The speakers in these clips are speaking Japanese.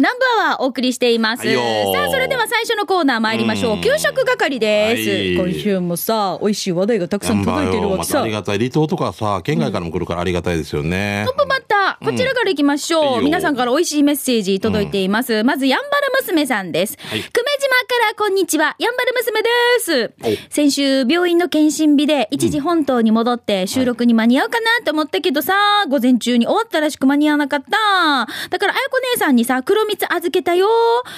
ナンバーはお送りしています。さあ、それでは最初のコーナー参りましょう。うん給食係です、はい今週もさ、美味しい話題がたくさん届いてるわけさ。ありがたい離島とかさ県外からも来るからありがたいですよね、トップバッター、こちらから行きましょう。皆さんから美味しいメッセージ届いています。まず、やんばる娘さんです。はい久米島からこんにちは、やんばる娘ですお。先週、病院の検診日で一時本島に戻って収録に間に合うかなと思ったけどさ、午前中に終わったらしく間に合わなかった。だから、あやこ姉さんにさ、黒蜜預けたよ。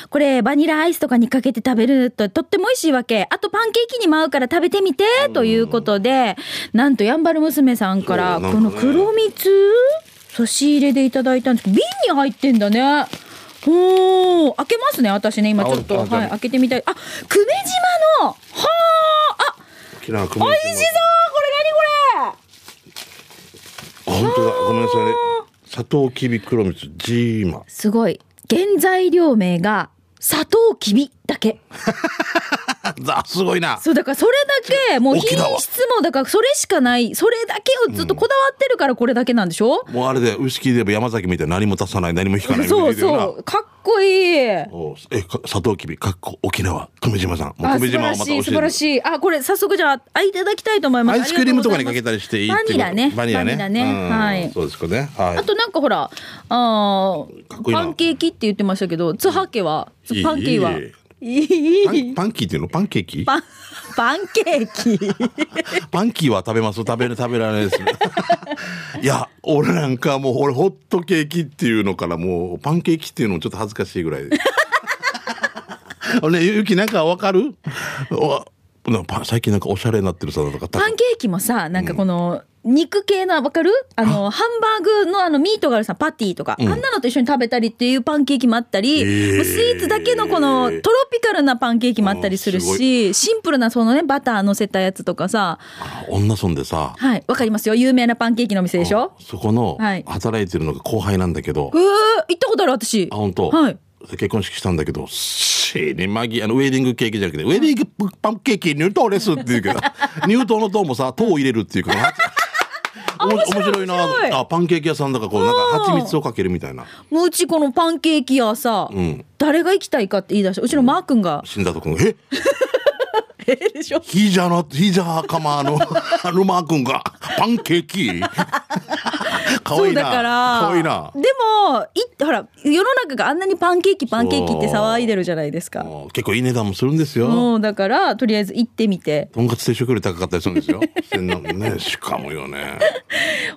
これ、バニラアイスとかにかけて食べるととっても美味しいわけ。あと、パンケーキにも合うから食べてみて、ということで、なんと、やんばる娘さんから、この黒蜜差し入れでいただいたんですけど、瓶に入ってんだね。ほー、開けますね、私ね、今ちょっと。はい、開けてみたい。あ、久米島の、はー、あ、沖縄組美味しそうこれ何これあ本当だごめんなさいね砂糖きび黒蜜ジーマすごい。原材料名が、砂糖きびだけ。あすごいな。そう、だからそれだけ、もう品質も、だからそれしかない、それだけをずっとこだわってるからこれだけなんでしょ、もうあれでウイスキーで言えば山崎みたいな何も足さない何も引かないそうみたいなそう、かっこいい。おえか砂糖きびかっこ沖縄。久米島さん。もうあ久米島をまた素晴らしい素晴らしい。あこれ早速じゃああいただきたいと思います。アイスクリームとかにかけたりしていいバニラね。バニラね。バニラね。うん。はい。そうですかね。はい。あとなんかほらあパンケーキって言ってましたけど津波家はパンケーキは？いいいいパンパンキーっていうの？パンケーキ？パンパンケーキ。パンキーは食べます。食べる食べられないです いや俺なんかもう俺ホットケーキっていうのからもうパンケーキっていうのもちょっと恥ずかしいぐらい。ねゆきなんかわかる？最近なんかおしゃれになってるさとかパンケーキもさなんかこの肉系のわかる？あのハンバーグのあのミートがあるさパティとか、あんなのと一緒に食べたりっていうパンケーキもあったり、えー。スイーツだけのこのトロピカルなパンケーキもあったりするしシンプルなそのねバター乗せたやつとかさ。あ女村でさ。はい。わかりますよ。有名なパンケーキのお店でしょ？そこのはい。働いてるのが後輩なんだけど、えー、行ったことある私。あ本当、はい。結婚式したんだけど死にまぎあのウェディングケーキじゃなくてウェディングパンケーキ入党ですって言うけど 入党の党もさ糖を入れるっていうか面白い。な。あパンケーキ屋さんだからこうなんか蜂蜜をかけるみたいな。もううちこのパンケーキ屋さ、ん。誰が行きたいかって言い出したうちのマー君が、死んだとくんええでしょ？ヒージャーのヒージャーかまの あのマー君がパンケーキ。かわいいな。かわいいな。でもいほら世の中があんなにパンケーキパンケーキって騒いでるじゃないですか。結構いい値段もするんですよ。もうだからとりあえず行ってみて。とんかつ定食より高かったりするんですよ。ね しかもよね。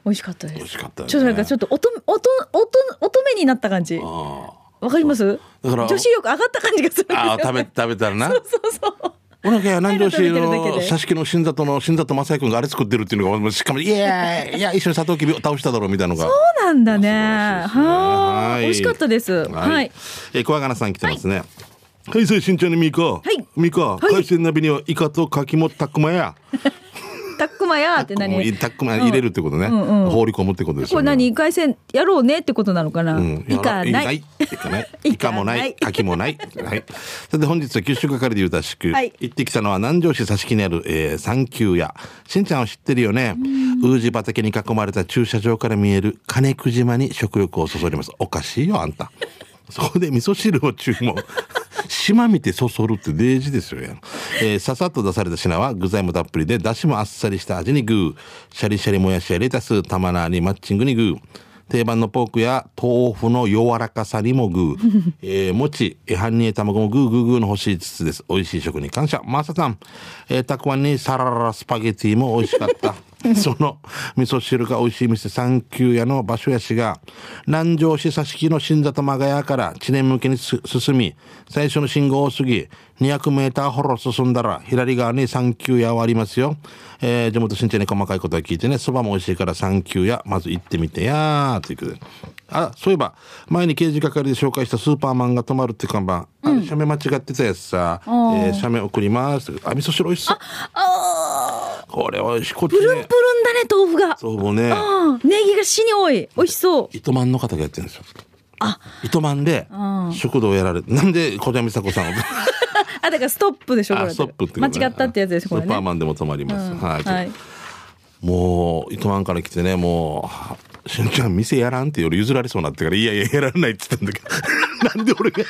美味しかったです。美味しかったですね。ちょっとなんかちょっと乙女乙乙乙女になった感じ。あわかります？だから女子力上がった感じがするああ食べ食べたらな。そうそうお腹や南城市の佐敷の新里の新里正也君があれ作ってるっていうのがしかもいやいや一緒にサトウキビを倒しただろうみたいなのが。そうなんだね。ね。はいはあ美味しかったです。はい、えー、小金さん来てますね。はい、それしんちゃんにミカ。はい。ミカ、い。海鮮鍋にはイカとカキもタックマや。タックマやって何？タックマ入れるってことね。うんうん放り込むってことですこれ。何？回線やろうねってことなのかな、うん、いかないイカない。イカもない。カキもない。はい。それで本日は九州係で言うたしく、はい行ってきたのは南城市佐敷にある、えー、三級屋。しんちゃんを知ってるよね。ウージ畑に囲まれた駐車場から見える金久島に食欲をそそります。おかしいよ、あんた。そこで味噌汁を注文。島見てそそるって大事ですよや。えーささっと出された品は具材もたっぷりで、だしもあっさりした味にグー。シャリシャリもやしやレタス、玉菜にマッチングにグー。定番のポークや豆腐の柔らかさにもグー。えー、餅、半煮え卵もグーグーグーの欲しいつつです。美味しい食に感謝。マーサさん、えー、たくあんにサララスパゲティも美味しかった。その味噌汁が美味しい店三級屋の場所やしが南城市佐敷の新里間ヶ谷から知念向けにす進み最初の信号を過ぎ200メーターほど進んだら左側に三級屋はありますよ、えー、地元新茶に細かいことは聞いてねそばも美味しいから三級屋まず行ってみてやーということで。あそういえば前に刑事係で紹介したスーパーマンが止まるって看板、あれ写メ間違ってたやつさ、えー、写メ送ります。あ味噌汁美味しそう。あこれ美味しいこっちね。プルンプルンだね豆腐が。そうもうね。ネギが死に多い。美味しそう。糸満の方がやってるんですよ。あ。糸満でうん。食堂をやられて、なんで小田美佐子さんを？あだからストップでしょこれ。あストップって間違ったってやつですこれね。スーパーマンでも泊まります。うん。はい。はい。もう糸満から来てね、もうしんちゃん店やらんって夜譲られそうになってからいやいややらないって言ったんだけど。なんで俺が。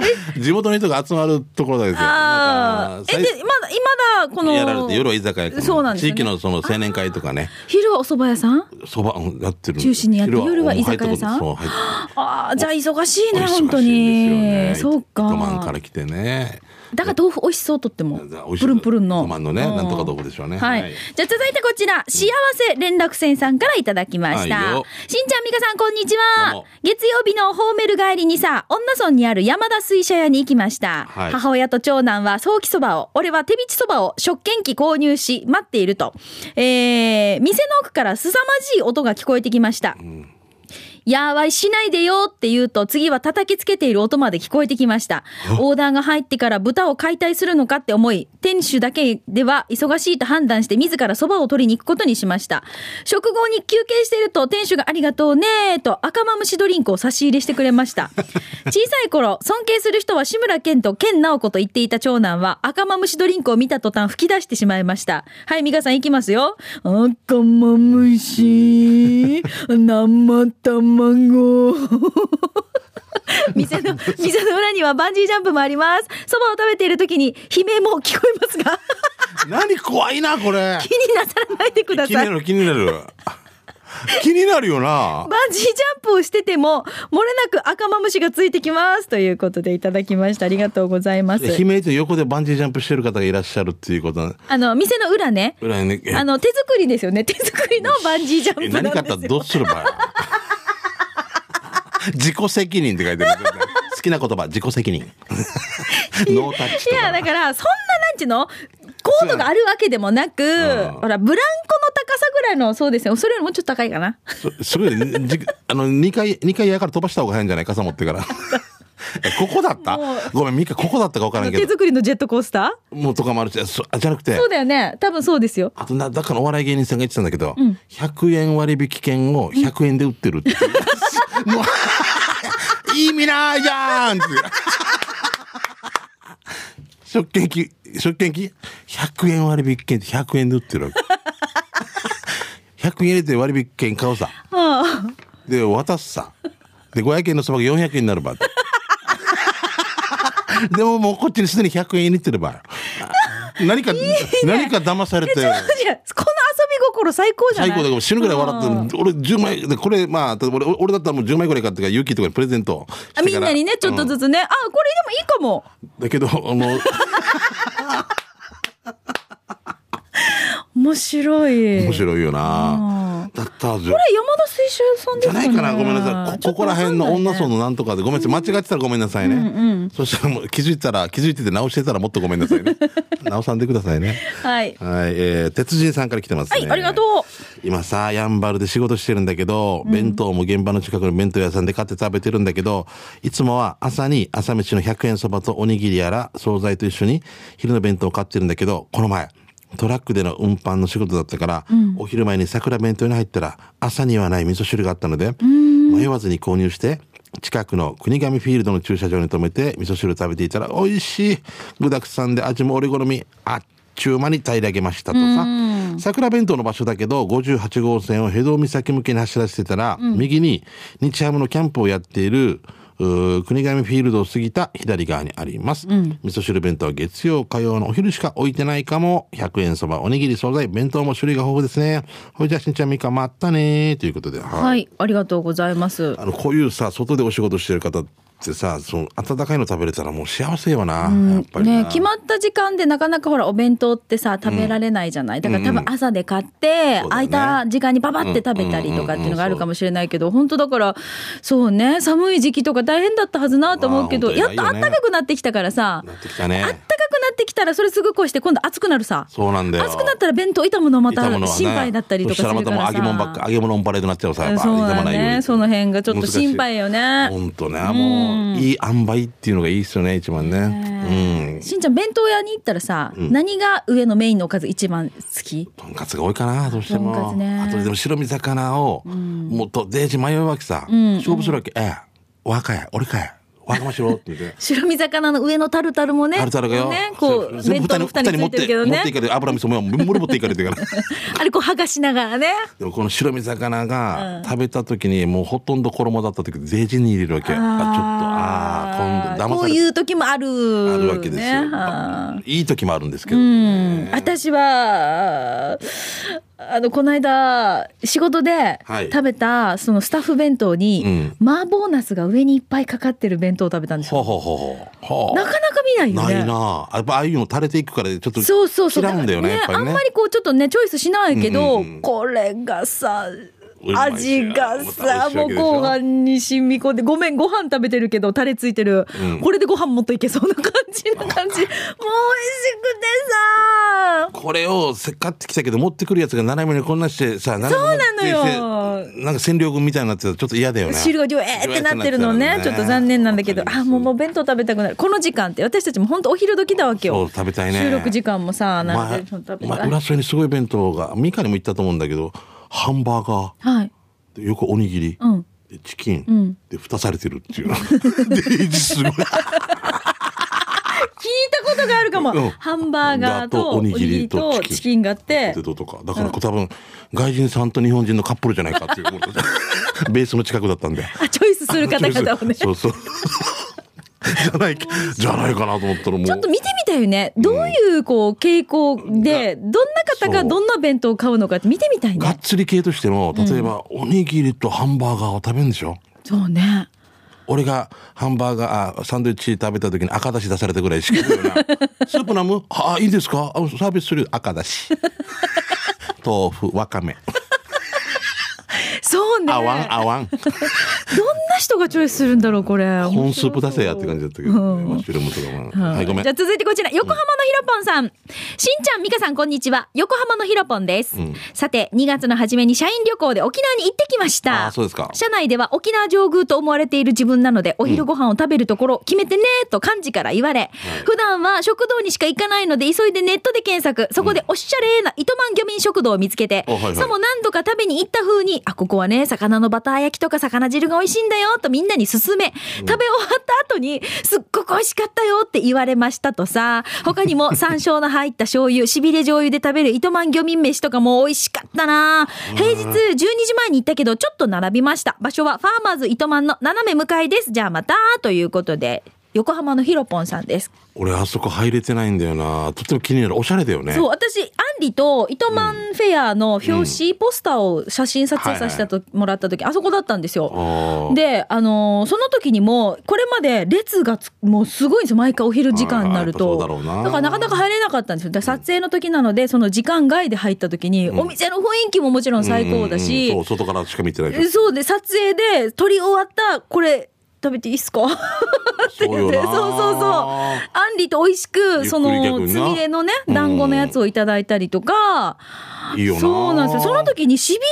地元の人が集まるところだけですよ。あえ、で、まだ、今だ、この。やられて夜は居酒屋そうなんですよね。地域のその青年会とかね。昼はお蕎麦屋さん？そばうんやってる。中心にやって昼夜は居酒屋さん？そうああ、じゃあ忙しいね、本当んに。そうか。糸満から来てねだから豆腐美味しそうとっても。プルンプルンの。糸満のねうんなんとか豆腐でしょうねはい。はいじゃあ続いてこちら、幸せ連絡船さんからいただきました。しんちゃん、みかさん、こんにちどは。月曜日のホーメル帰りにさ、女村にある山田水車屋に行きました。はい母親と長男は早期そばを、俺は手びちそばを食券機購入し、待っていると。えー、店の奥から凄まじい音が聞こえてきました。やーわいしないでよって言うと次は叩きつけている音まで聞こえてきました。オーダーが入ってから豚を解体するのかって思い、店主だけでは忙しいと判断して自ら蕎麦を取りに行くことにしました。食後に休憩していると店主がありがとうねーと赤マムシドリンクを差し入れしてくれました。小さい頃、尊敬する人は志村けんと健直子と言っていた長男は赤マムシドリンクを見た途端吹き出してしまいました。はい、ミカさん行きますよ。赤マムシ、生卵。店の、店の裏にはバンジージャンプもあります。そばを食べている時に悲鳴も聞こえますが、何怖いなこれ気になさらないでください。気になる気になる気になるよなバンジージャンプをしてても、漏れなく赤マムシがついてきます。ということでいただきました。ありがとうございます。悲鳴と横でバンジージャンプしてる方がいらっしゃるっていうことなあの、店の裏ね。裏にねえあの、手作りですよね。手作りのバンジージャえンプなん何かあった？ら。どうするばよ自己責任って書いてる。好きな言葉自己責任。ノータッチといや、かだから、そんな、なんちゅうのコードがあるわけでもなく、ん。ほら、ブランコの高さぐらいの、そうですよ。それよりもうちょっと高いかな。そすごいあの2回二回やから飛ばした方が早いんじゃない傘持ってから。えここだった？ごめんミカここだったか分からんけ手ど作りのジェットコースタもうとかもあるしそあじゃなくて。ーそうだよね。多分そうですよ。あとなだからお笑い芸人さんが言ってたんだけど、100円割引券を100円で売ってるって、もう 意味ないじゃんって。食券機食券機？100円割引券って100円で売ってるわけ。100円入れて割引券買うさ。あで渡すさ。で500円のそばが400円になるばでももうこっちにすでに100円入れてるば。何か何か騙されて。この心最高じゃない？最高だ死ぬぐらい笑って俺10枚でこれまあ俺俺だったらもう10枚ぐらい買ってから勇気とかにプレゼントあみんなにね、ちょっとずつ、つね。あ、これでもいいかも。うんだけどあの面白い。面白いよな。うんだったこれ山田水車屋さんね。じゃないかな？ごめんなさい。こここら辺の女村のなんとかでごめんなさい間違ってたらごめん。なさいね、そしたらもう気づいたら気づいてて直してたらもっとごめんなさいね。直さんでくださいね。はい。はい、えー、鉄人さんから来てますね。はい、ありがとう。今さ、やんばるで仕事してるんだけど、弁当も現場の近くの弁当屋さんで買って食べてるんだけど、いつもは朝に朝飯の100円そばとおにぎりやら惣菜と一緒に昼の弁当を買ってるんだけど、この前、トラックでの運搬の仕事だったから、お昼前に桜弁当に入ったら、朝にはない味噌汁があったので、迷わずに購入して、近くの国神フィールドの駐車場に停めて味噌汁食べていたら美味しい具沢山で味も俺好みあっちゅう間に平らげましたとさ。桜弁当の場所だけど58号線を江戸岬向けに走らせてたら、右に日ハムのキャンプをやっている国神フィールドを過ぎた左側にあります、味噌汁弁当は月曜火曜のお昼しか置いてないかも。100円そばおにぎり惣菜弁当も種類が豊富ですね。ほいじゃあしんちゃんみかまったねということではい。はい、ありがとうございます。あの、こういうさ、外でお仕事してる方ってさ、その、温かいの食べれたらもう幸せよな。やっぱりな。ね、決まった時間でなかなかほらお弁当ってさ食べられないじゃない、だから多分朝で買って、そうだよね。空いた時間にパパって食べたりとかっていうのがあるかもしれないけど、本当だからそうね寒い時期とか大変だったはずなと思うけど、まあやっと本当にないよね。暖かくなってきたからさ、なってきたね。あったかくなってきたらそれすぐ越して今度暑くなるさ。そうなんだよ。暑くなったら弁当傷むのまた心配だったりとかするからさ。そしたらまたもう揚げ物ばっか、揚げ物オンパレードになっちゃうさ、やっぱ。ね。その辺がちょっと心配よね。本当ね、もう、いい塩梅っていうのがいいっすよね、一番ね。うん。しんちゃん弁当屋に行ったらさ、何が上のメインのおかず一番好き？とんかつが多いかな、どうしても。とんかつねあとでも白身魚を、もっとデージ迷うわけさ。勝負するわけ。ええ、お墓や、俺かや。わがましろって言って。白身魚の上のタルタルもね。タルタルがよ。ね、こう、弁当の蓋についてるけどね持ってい。かれて、油味噌も、もろ持っていかれてるから。あれこう剥がしながらね。でもこの白身魚が食べた時にもうほとんど衣だった時税金に入れるわけ。あちょっと、ああ、今度騙こうされいう時もある。あるわけですよ。いい時もあるんですけど。うん私は、あの、この間、仕事ではい食べた、そのスタッフ弁当に、麻婆茄子が上にいっぱいかかってる弁当を食べたんですよ。ほうほうほうほう。はあなかなか見ないよね。ないなあ。やっぱああいうの垂れていくからちょっとそうそうそう。嫌うんだよね。あんま。りこうちょっとね、チョイスしないけど、これがさ、味がさ、もう後半に染み込んで、ごめん、ご飯食べてるけど、タレついてる。うんこれでご飯もっといけそうな感じな感じ。もう美味しくてさ。これをせっかってきたけど持ってくるやつが斜めにこんなしてさ、そうなのよなんか占領軍みたいになってたらちょっと嫌だよね。汁がジュエーってなってるのね、ちょっと残念なんだけど、あ、もうもう弁当食べたくなる。この時間って、私たちも本当お昼時だわけそうよ。食べたいね。収録時間もさ、なん前でちょっと食べ前たい。浦添にすごい弁当がミカにも行ったと思うんだけどハンバーガー。はい。でよくおにぎり、うん。でチキン、ん。で蓋されてるっていう。ですごい。聞いたことがあるかも。うん。ハンバーガーとおにぎりとチキン。があって。ポテ、トとか。だから多分外人さんと日本人のカップルじゃないかっていう ベースの近くだったんで。あ、チョイスする方々をね。そうそう じゃないじゃないかなと思ったらも。うちょっと見てみたいよね。どういうこう傾向で、どんな方がどんな弁当を買うのかって見てみたいね。がっつり系としても例えば、おにぎりとハンバーガーを食べるんでしょ？そうね。俺がハンバーガーあサンドイッチ食べた時に赤だし出されたぐらいしかよな スープ飲む？あいいですか？あサービスする。赤だし。豆腐わかめ。そうね。あわんあわん。どんな人がチョイスするんだろう、これ。本スープ出せやって感じだったけど、ね、マッシュルームとかも、はいごめんじゃあ続いてこちら、横浜のひろぽんさん。しんちゃん、みかさん、こんにちは。横浜のひろぽんです。んさて、2月の初めに社員旅行で沖縄に行ってきました。あそうですか社内では沖縄上宮と思われている自分なので、お昼ご飯を食べるところ、決めてねと幹事から言われ、普段は食堂にしか行かないので、急いでネットで検索。そこでおしゃれな糸満漁民食堂を見つけて、さも何度か食べに行った風に、あ、ここはね、魚のバター焼きとか魚汁が美味しいんだよ、とみんなに勧め、食べ終わった後に、すっごく美味しかったよって言われましたとさ、他にも 山椒の入った醤油、しびれ醤油で食べる糸満漁民飯とかも美味しかったな。平日12時前に行ったけど、ちょっと並びました。場所はファーマーズ糸満の斜め向かいです。じゃあまた、ということで、横浜のひろぽんさんです。俺あそこ入れてないんだよなとっても気になるおしゃれだよねそう、私、アンリと糸満フェアの表紙、ポスターを写真撮影させてともらった時、あそこだったんですよ。で、あのーその時にも、これまで列がつもうすごいんですよ。毎回お昼時間になるあーやっと。ぱそうだろうなからなかなか入れなかったんですよ。だから撮影の時なので、その時間外で入った時に、お店の雰囲気ももちろん最高だし、そう外からしか見てないでしょそうで、撮影で撮り終わった、これ、食べていいっすか？そうよな。そうそうそう。あんりと美味しく、その、つみれのね、団子のやつをいただいたりとか、いいよな。そうなんですよ。その時にしびれ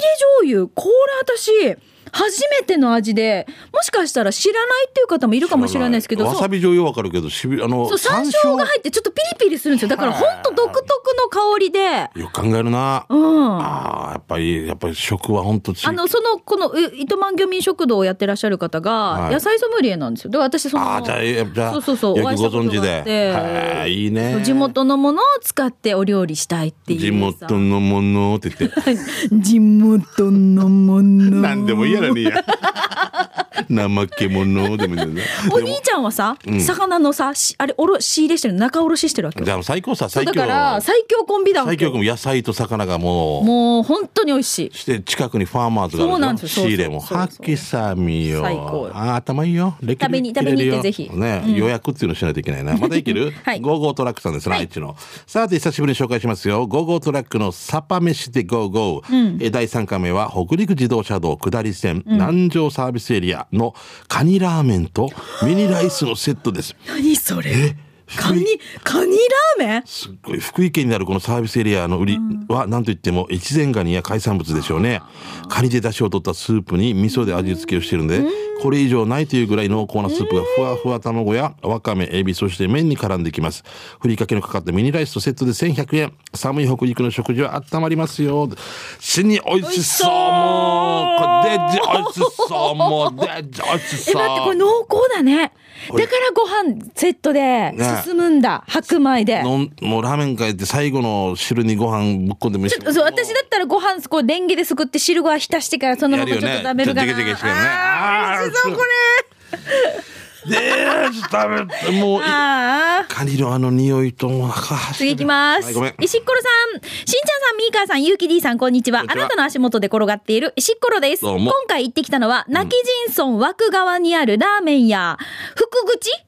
醤油、これ私、初めての味で、もしかしたら知らないっていう方もいるかもしれないですけど、わさび醤油わかるけどしびあのそう山椒が入ってちょっとピリピリするんですよ。だから本当独特の香りで、よく考えるな、うん。ああやっぱりやっぱり食は本当あの、その、この、え糸満漁民食堂をやってらっしゃる方が、はい野菜ソムリエなんですよ。だから私、その、ああじゃあえじゃあそうそうそう、ご存知でいいね地元のものを使ってお料理したいっていう。地元のものって言って 地元のもの。何でもいいやらねえや怠け者でもいいんだよね。お兄ちゃんはさ、魚のさ、しあれ、おろ、仕入れしてるの仲卸してるわけよ。じゃあ最高さそう最強。だから、最強コンビだ最強も野菜と魚がもう。もう、本当に美味しい。して近くにファーマーズがあるそうなんですよ。仕入れもそうそう。そうはっさみよ最高あー頭いいよレキ食べに食べに行ってぜひ。ね、予約っていうのしないといけないな。またいける、はい。ゴーゴートラックさんです。ね、はい。愛知の。さて久しぶりに紹介しますよ。ゴーゴートラックのサパ飯でゴーゴー、え第3回目は北陸自動車道下り線、南条サービスエリアのカニラーメンとミニライスのセットです。何それ？えカニ、カニラーメン？すっごい福井県にあるこのサービスエリアの売りは何といっても越前ガニや海産物でしょうね。カニで出汁を取ったスープに味噌で味付けをしてるんで、これ以上ないというぐらい濃厚なスープがふわふわ卵やわかめ、エビ、そして麺に絡んできます。ふりかけのかかったミニライスとセットで1100円。寒い北陸の食事は温まりますよ。死に美味しそうもうこれデッジ美味しそうもうデッジ美味しえ、そう。待って、これ濃厚だね。だからご飯セットで進むんだ。白米で。もうラーメン買えて最後の汁にご飯ぶっこんでもいいしそう、私だったらご飯、こう、レンゲですくって汁ご飯浸してからそのままちょっと食べるかな。やるよねあー美味しそう、これ。で食べてもうああ。カニのあの匂いともう次行きます。はい、ごめん石っころさん、しんちゃんさん、みーかーさん、ゆうき D さん、こんにちは。あなたの足元で転がっている石っころです。今回行ってきたのは、泣き人村枠側にあるラーメン屋、福口？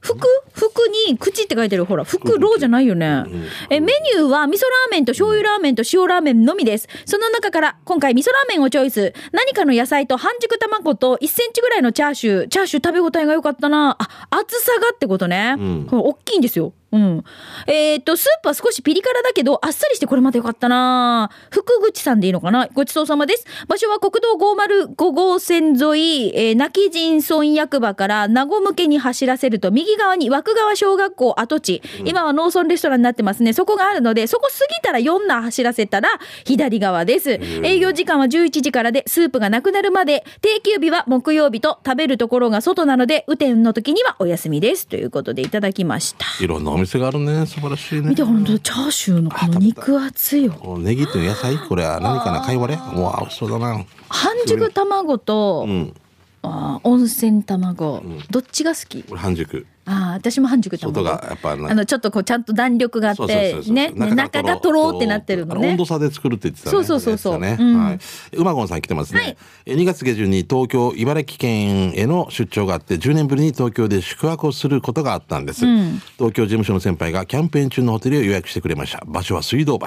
福福に口って書いてるほら。福ローじゃないよね、えメニューは味噌ラーメンと醤油ラーメンと塩ラーメンのみです。その中から今回味噌ラーメンをチョイス。何かの野菜と半熟卵と1センチぐらいのチャーシュー。チャーシュー食べ応えが良かったな。あ厚さがってことね、ん。これ大きいんですようん。えっ、と、スープは少しピリ辛だけど、あっさりしてこれまでよかったな福口さんでいいのかな？ごちそうさまです。場所は国道505号線沿い、えー、泣き人村役場から名護向けに走らせると、右側に枠川小学校跡地、今は農村レストランになってますね。そこがあるので、そこ過ぎたら4な走らせたら、左側です。営業時間は11時からで、スープがなくなるまで、定休日は木曜日と食べるところが外なので、雨天の時にはお休みです。ということでいただきました。いろんなお店があるね。素晴らしいね。見てほんとチャーシューのこの肉厚よ。ネギっていう野菜？これは何かな？貝割れうわ美味しそうだな。半熟卵と、うん温泉卵、どっちが好き？半熟。あー私も半熟卵。外がやっぱなあのちょっとこうちゃんと弾力があってね？中がとろーってなってるのね。あ温度差で作るって言ってたね。そうそうそうそう。ね、うん。はい。馬ゴンさん来てますね。はい。え2月下旬に東京、茨城県への出張があって、10年ぶりに東京で宿泊をすることがあったんです。東京事務所の先輩がキャンペーン中のホテルを予約してくれました。場所は水道橋。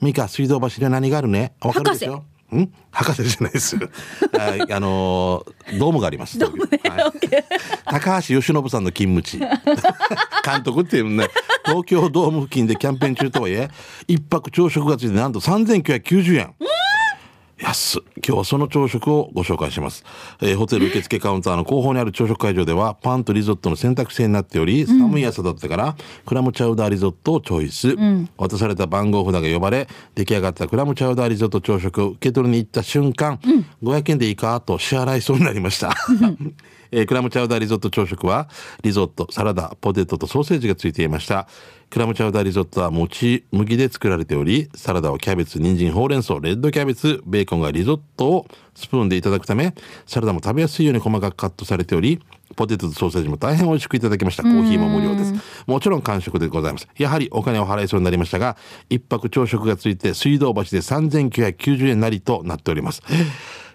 ミカ、水道橋には何があるね？わかるでしょ？ん？博士じゃないです。ああのードームがあります。ドームね。高橋由伸さんの勤務地。監督っていうね、東京ドーム付近でキャンペーン中とはいえ、一泊朝食がついてなんと3990円。安。っ今日はその朝食をご紹介します、えーホテル受付カウンターの後方にある朝食会場ではパンとリゾットの選択制になっており、寒い朝だったからクラムチャウダーリゾットをチョイス、渡された番号札が呼ばれ出来上がったクラムチャウダーリゾット朝食を受け取りに行った瞬間、500円でいいかと支払いそうになりました、えークラムチャウダーリゾット朝食はリゾットサラダポテトとソーセージがついていました。クラムチャウダーリゾットは餅麦で作られておりサラダはキャベツ人参ほうれん草レッドキャベツベーコンがリゾットをスプーンでいただくためサラダも食べやすいように細かくカットされておりポテトとソーセージも大変美味しくいただきました。コーヒーも無料です。もちろん完食でございます。やはりお金を払いそうになりましたが一泊朝食がついて水道橋で3990円なりとなっております。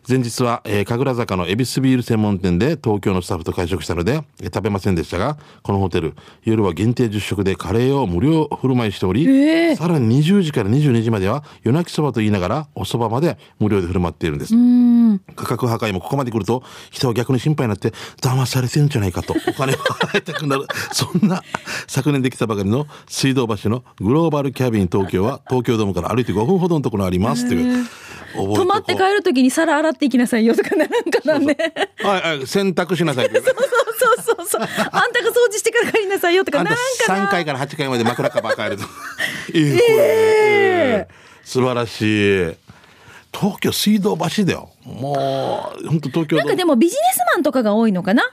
前日は、えー神楽坂の恵比寿ビール専門店で東京のスタッフと会食したので、えー食べませんでしたが、このホテル、夜は限定10食でカレーを無料振る舞いしており、さらに20時から22時までは夜泣きそばと言いながらお蕎麦まで無料で振る舞っているんです。価格破壊もここまで来ると、人は逆に心配になって、騙されてるんじゃないかと、お金を払いたくなる。そんな、昨年できたばかりの水道橋のグローバルキャビン東京は、東京ドームから歩いて5分ほどのところにありますという。泊まって帰るときに皿洗っていきなさいよとかならんかなね。はい、はい、洗濯しなさいって。そうそうそう。あんたが掃除してから帰りなさいよとかあなんかな。3回から8回まで枕カバー変えると。えーえー素晴らしい。東京水道橋だよ。もう、本当東京なんかでもビジネスマンとかが多いのかな？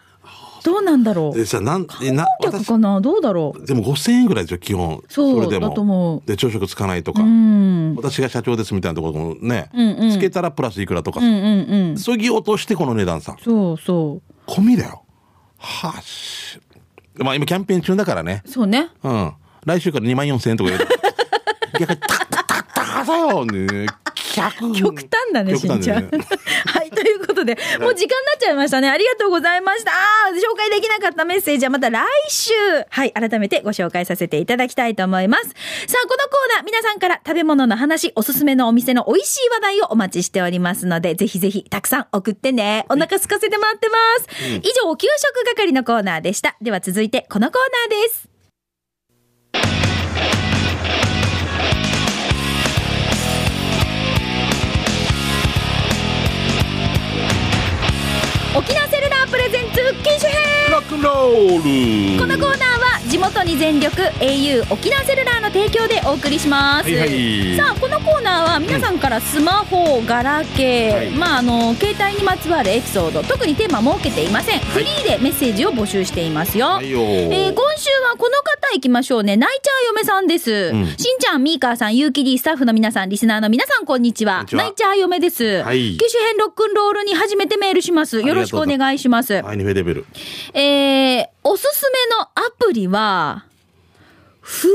どうなんだろう？でさ、なん、えな、私、客かな？どうだろう？でも5000円ぐらいですよ、基本。そうれでも。で、朝食つかないとか。うん。私が社長ですみたいなところもね、んうんつけたらプラスいくらとかうんうんうん。そぎ落としてこの値段さ。そうそ込みだよ。はっし。まあ今キャンペーン中だからね。う。そうね。うん。来週から2万4千円とか言うと。逆に、た、た、た、ただよね。客極端だね、しんちゃん。はい、ということで、もう時間になっちゃいましたね。ありがとうございました。紹介できなかったメッセージはまた来週、はい、改めてご紹介させていただきたいと思います。さあ、このコーナー、皆さんから食べ物の話、おすすめのお店の美味しい話題をお待ちしておりますので、ぜひぜひたくさん送ってね。お腹空かせて待ってます。以上、給食係のコーナーでした。では続いて、このコーナーです。沖縄セルロックンロールこのコーナーは地元に全力 au 沖縄セルラーの提供でお送りします、はいはいさあこのコーナーは皆さんからスマホ、ガラケー、はいまああの携帯にまつわるエピソード特にテーマ設けていません、フリーでメッセージを募集していますよ、はいえー今週はこの方行きましょうね。泣いちゃう嫁さんです。うんしんちゃん、みーかーさん、ゆうきりスタッフの皆さん、リスナーの皆さん、こんにちは。泣いちゃう嫁です。はい機種編ロックンロールに初めてメールします。よろしくお願いします。はい、ニフェレベル。えー、おすすめのアプリは、フ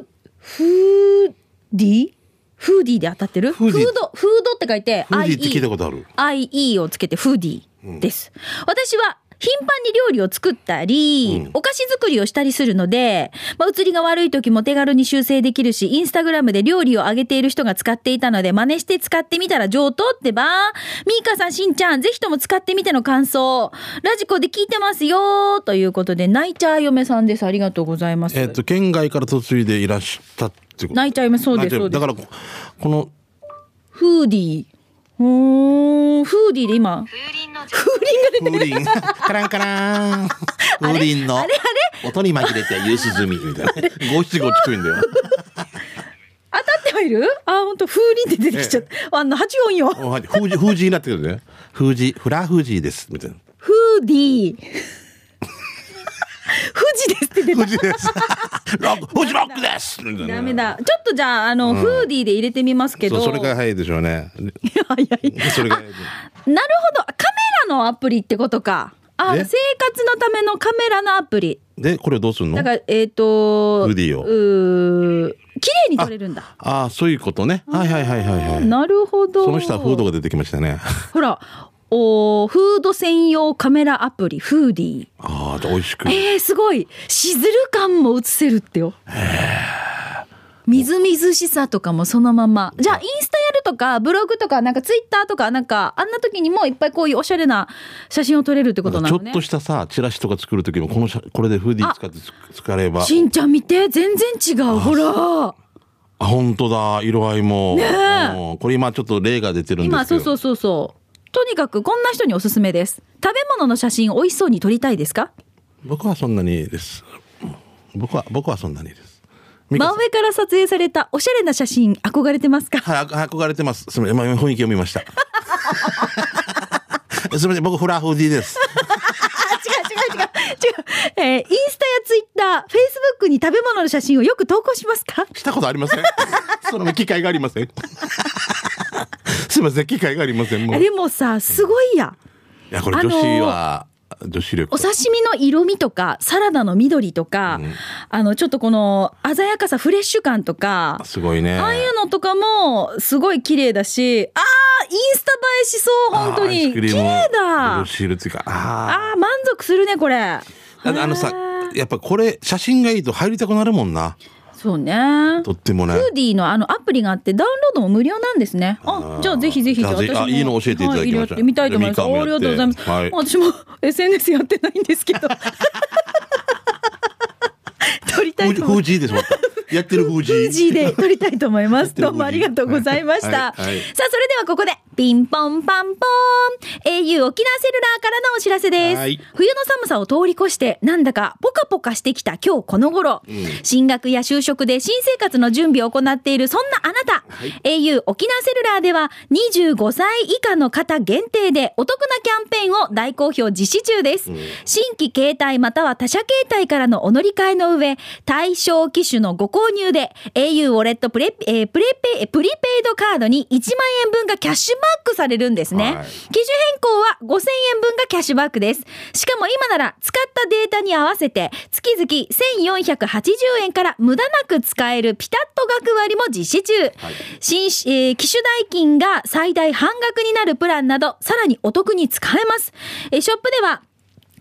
ー、フーディフーディで当たってる？フード、フードって書いて、 Foodie って聞いた IE ことある。IE をつけて Foodie です。私は頻繁に料理を作ったり、うんお菓子作りをしたりするので、まあ、写りが悪い時も手軽に修正できるし、インスタグラムで料理を上げている人が使っていたので、真似して使ってみたら上等ってば。ミーカさん、しんちゃん、ぜひとも使ってみての感想。ラジコで聞いてますよということで、泣いちゃう嫁さんです。ありがとうございます。えっ、と、県外から嫁いでいらっしゃったってこと？泣いちゃう嫁、そうです、そうです。だから、ここの、フーディー。うーん、フーディーで今、風鈴、カランカラン。風鈴のあれあ音に紛れて夕涼みみたいな。五七五低いんだよ。当たってはいる？あ、本当風鈴って出てきちゃった。あの、八音よ。おはい風じ、風じになってくるね。風じ、フラフジです。みたいな。フーディー。富士ですって出た風。じです。ロック、風じロックですダメだ。ちょっとじゃあ、あの、フーディーで入れてみますけど。そう、それが早いでしょうね。いやい。なるほど。カメラのアプリってことか。あ、え？生活のためのカメラのアプリ。で、これどうするの？だから、えっ、と、フーディーをうー綺麗に撮れるんだ。ああ、そういうことね。はいはいはいはいはい。なるほど。その下はフードが出てきましたね。ほら、おフード専用カメラアプリ、フーディー。ああ、美味しく。えー、すごい。しずる感も映せるってよ。みずみずしさとかもそのまま。じゃあ、インスタやるとか、ブログとか、なんかツイッターとか、なんか、あんな時にもいっぱいこういうおしゃれな写真を撮れるってことなのね。ちょっとしたさ、チラシとか作るときも、このしゃ、これでフーディー使ってつ使えば。しんちゃん見て、全然違う。ほら。あ、本当だ。色合いも。ねこれ今ちょっと例が出てるんですけど。今、そうそうそうそう。とにかく、こんな人におすすめです。食べ物の写真、美味しそうに撮りたいですか？僕はそんなにです。僕は、僕はそんなにです。真上から撮影されたおしゃれな写真、憧れてますか？はい、あ憧れてます。すみません、今雰囲気を見ました。すみません、僕フラフーディーです。違う違う違う違う。えーインスタやツイッター、フェイスブックに食べ物の写真をよく投稿しますか？したことありません。その機会がありません。すみません、機会がありません。もう。いでもさ、すごいや。や、これ女子は、女子力お。刺身の色味とか、サラダの緑とか、あの、ちょっとこの鮮やかさ、フレッシュ感とか、すごいね。ああいうのとかもすごい綺麗だし、ああ、インスタ映えしそう、本当に。綺麗だあああ、満足するね、これ。あ。のさやっぱこれ、写真がいいと入りたくなるもんな。そうね。とってもね。フーディーのあのアプリがあってダウンロードも無料なんですね。あじゃあぜひぜひじゃあぜひあいいの教えていただきましたはいやってみたいと思います。ありがとうございます。はい私も SNS やってないんですけど。撮りたいと思います。です。やってるフージー。フージーで撮りたいと思います。どうもありがとうございました。はいはいさあ、それではここで、ピンポンパンポーン au 沖縄セルラーからのお知らせです。はい。冬の寒さを通り越して、なんだかポカポカしてきた今日この頃、進学や就職で新生活の準備を行っているそんなあなた、au 沖縄セルラーでは25歳以下の方限定でお得なキャンペーンを大好評実施中です。新規携帯または他社携帯からのお乗り換えの上、対象機種のご購入で au ウォレットプレ、えープレペイ、プリペイドカードに1万円分がキャッシュバックされるんですね。はい機種変更は5000円分がキャッシュバックです。しかも今なら使ったデータに合わせて月々1480円から無駄なく使えるピタッと額割も実施中。新、えー機種代金が最大半額になるプランなどさらにお得に使えます。えーショップでは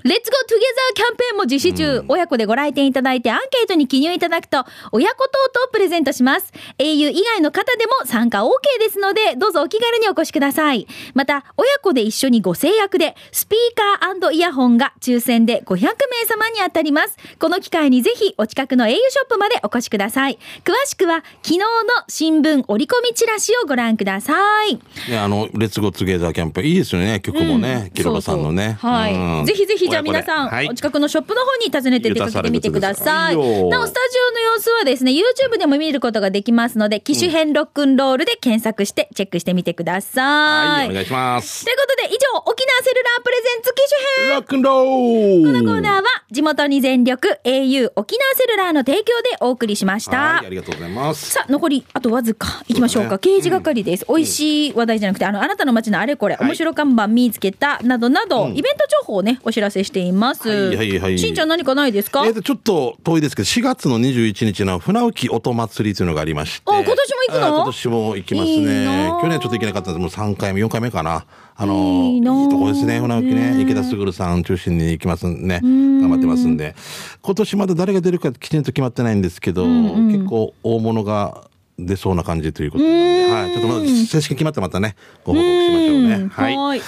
レッツゴートゥゲザーキャンペーンも実施中、親子でご来店いただいてアンケートに記入いただくと、親子トートをプレゼントします。au 以外の方でも参加 OK ですので、どうぞお気軽にお越しください。また、親子で一緒にご制約で、スピーカーイヤホンが抽選で500名様に当たります。この機会にぜひお近くの au ショップまでお越しください。詳しくは、昨日の新聞折り込みチラシをご覧ください。ね、あの、レッツゴーツゲーザーキャンペーン、いいですよね、曲もね、キロバさんのね。そうそうはい、うんぜひぜひじゃあ皆さん、はいお近くのショップの方に訪ねて出かけてみてください。なお、スタジオの様子はですね、YouTube でも見ることができますので、機種編ロックンロールで検索してチェックしてみてください。はい、お願いしますと。いうことで、以上、沖縄セルラープレゼンツ機種編ロックンロールこのコーナーは、地元に全力 au 沖縄セルラーの提供でお送りしました。はい、ありがとうございます。さあ、残り、あとわずか。行きましょうか。刑事係です。美味しい話題じゃなくて、あの、あなたの街のあれこれ、はい面白看板見つけた、などなど、イベント情報をね、お知らせしています。はいはいはいしんちゃん何かないですか、えーと、ちょっと遠いですけど、4月の21日の船浮音祭りというのがありまして。あ今年も行くの？あ今年も行きますいいね。なあ去年ちょっと行けなかったんですもう3回目、4回目かな。あの、いいとこですね、船浮ね。ね池田卓さん中心に行きますね。頑張ってますんで。今年まだ誰が出るかきちんと決まってないんですけど、結構大物が出そうな感じということなんで、はい。ちょっとまだ正式に決まったらまたね、ご報告しましょうね。はい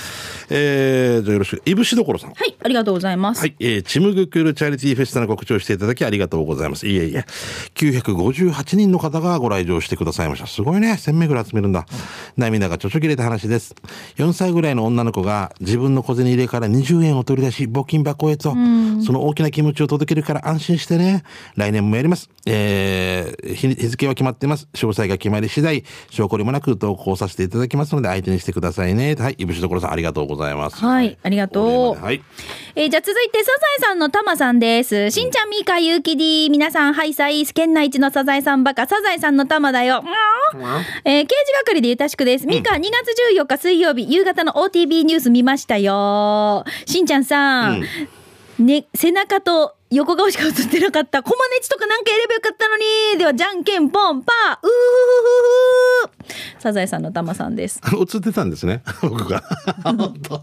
えー、じゃあよろしく。いぶしどころさん。はい、ありがとうございます。はい、えー、チムグクールチャリティーフェスタの告知をしていただきありがとうございます。いえいえ、958人の方がご来場してくださいました。すごいね。1000名ぐらい集めるんだ。涙がちょちょ切れた話です。4歳ぐらいの女の子が自分の小銭入れから20円を取り出し、募金箱へと、その大きな気持ちを届けるから安心してね。来年もやります。えー、日日付は決まってます。詳細が決まり次第、証拠りもなく投稿させていただきますので、相手にしてくださいね。はい、いぶしどころさんありがとうございます。はい、ありがとう。はい。えーじゃあ続いて、サザエさんのタマさんです。しんちゃん、みーか、ゆうきり、皆さん、ハイサイ、県内一のサザエさんバカ、サザエさんのタマだよ。えー刑事係でゆたしくです。みーか、2月14日水曜日、夕方の OTB ニュース見ましたよ。しんちゃんさん、ね、背中と横顔しか映ってなかった。コマネチとかなんかやればよかったのに。では、じゃんけんぽん、パー、うーふふふふ。サザエさんのタマさんです。映ってたんですね。僕が。本当。ま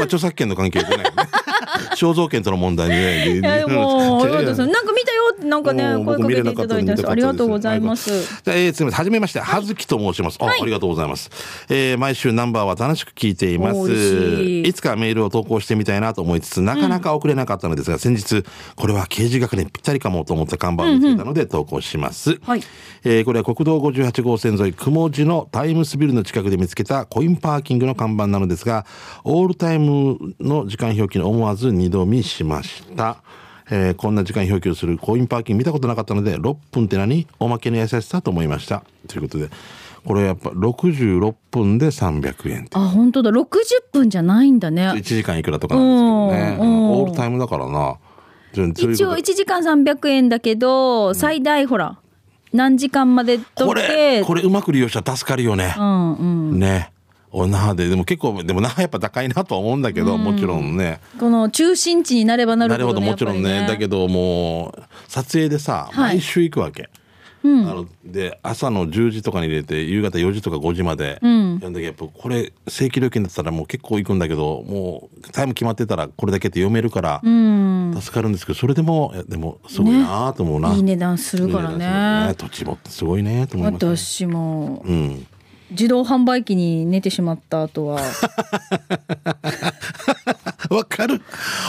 あ著作権の関係でね。肖像権との問題にね。いや、もう、なんか見たよって、なんかね、声かけていただいてます。ありがとうございます。じゃあ、えー、すみません。はじめまして、はずきと申します。あ、ありがとうございます。えー、毎週ナンバーは楽しく聞いていまお嬉しいす。いつかメールを投稿してみたいなと思いつつ、なかなか送れなかったのですが、先日、これは刑事係にぴったりかもと思った看板を見つけたので投稿します。はいえーこれは国道58号線沿い、雲寺のタイムスビルの近くで見つけたコインパーキングの看板なのですが、オールタイムの時間表記に思わず二度見しました。えーこんな時間表記をするコインパーキング見たことなかったので、6分って何？おまけの優しさと思いました。ということで、これやっぱ66分で300円。あ、本当だ。60分じゃないんだ1ね。時間いくらとかなんですけどね。うんうんオールタイムだからな。一応1時間300円だけど、最大ほら、何時間までとこってれ、、これうまく利用したら助かるよね。うんうん。ね。お那覇で、でも結構、でも那覇やっぱ高いなとは思うんだけど、もちろんね。この中心地になればなるなるほど、ね。もちろんね。やっぱりだけどもう、撮影でさ、はい。毎週行くわけ。あので朝の10時とかに入れて夕方4時とか5時までやるんだけどやっぱこれ正規料金だったらもう結構行くんだけどもうタイム決まってたらこれだけって読めるから助かるんですけどそれでもでもすごいなと思うな、いい値段するからね。する。土地もすごいねと思います、ね、私も。うん自動販売機に寝てしまった後は。わかる。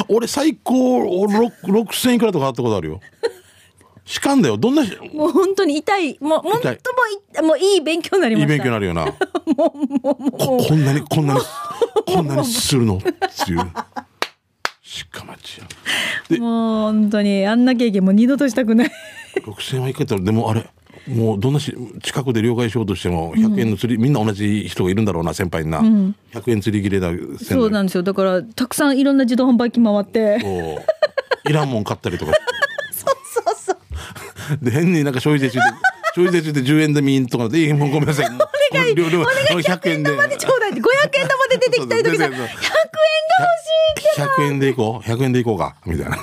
俺最高6 6000いくらとかあったことあるよ。しかんだよ。どんなもう本当に痛い。もう本当もいもういい勉強になりました。いい勉強になるよな。ここんなにこんなに こんなにするの？っていう。しかまちやでもう本当にあんな経験もう二度としたくない。6000はいけたらでもあれもうどんなし近くで両替しようとしても100円の釣り、みんな同じ人がいるんだろうな先輩にな、100円釣り切れだそうなんですよ。だからたくさんいろんな自動販売機回って。いらんもん買ったりとか。そうそうそう。で変になんか消費税中で消費税中で10円でミンとかで「いいもうごめんなさい」お願いお願い100円でちょうだいって500円玉で出てきたりとかさ100円が欲しい100円でいこう？100円でいこうか？みたいな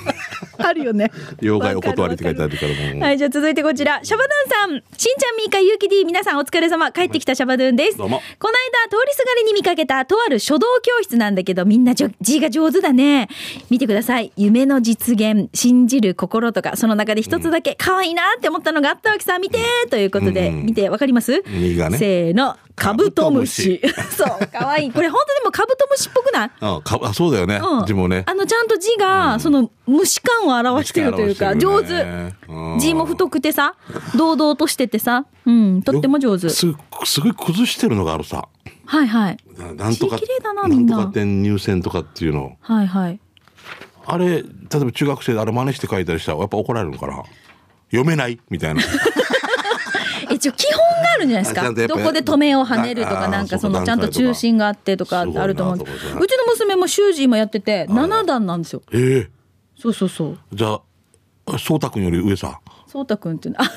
あるよね。妖怪お断りって書いてあるからもう。はい、じゃあ続いてこちら。シャバドゥンさん。しんちゃん、みーか、ゆうき D、皆さんお疲れ様。帰ってきたシャバドゥンです。どうもこの間、通りすがりに見かけた、とある書道教室なんだけど、みんなじょ字が上手だね。見てください。夢の実現、信じる心とか、その中で一つだけ可愛いなって思ったのがあったわけさ。見てということで、うん見て、わかります？右がねせーの。カブトムシ。そう、可愛い。これ本当でもカブトムシっぽくない？あかあそうだよね。うん字もね。あの、ちゃんと字が、その、虫感を表してるというか、上手。字も太くてさ、堂々としててさ、うん、とっても上手。すすごい崩してるのがあるさ。はいはい。ななんとか。字綺麗だなみんななんとか点入選とかっていうの。はいはい。あれ、例えば中学生であれ真似して書いたりしたらやっぱ怒られるのかな読めないみたいな。一応基本があるんじゃないですか。どこで止めを跳ねるとか、あなんかそのちゃんと中心があってとかあると思うんです。うちの娘も習字今やってて、7段なんですよ。ええそうそうそう。じゃあ、そうたくんより上さ。そうたくんっていうの、あ、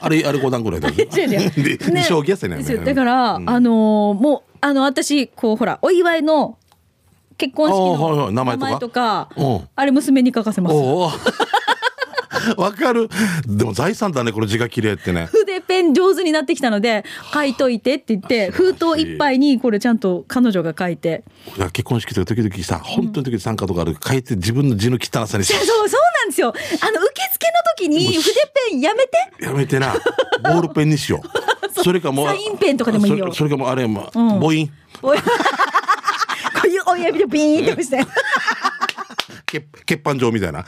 あれ、あれ5段ぐらいだよね。違う違う。で、で将棋やつやね。だから、あのーもう、あの、私、こう、ほら、お祝いの結婚式の名前とか？うん。あれ娘に書かせます。わかる。でも財産だね、この字が綺麗ってね。筆ペン上手になってきたので、書いといてって言って、封筒いっぱいにこれちゃんと彼女が書いて。結婚式とか時々さ、本当に時々参加とかある、書いて自分の字の汚さに そう、そうなんですよ。あの、受付の時に筆ペンやめて。やめてな。ボールペンにしよう。それかもう。サインペンとかでもいいよそれかもうあれ、まあ、ん母音。こういう親指でビーンって押して。け欠板状みたいな。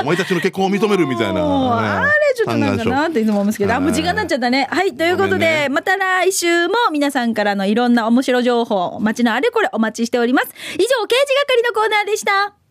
お前たちの結婚を認めるみたいな。あれちょっとなんかなっていつも思うんですけど、あ、もう時間になっちゃったね。はい、ということで、ねまた来週も皆さんからのいろんな面白情報、街のあれこれお待ちしております。以上、刑事係のコーナーでした。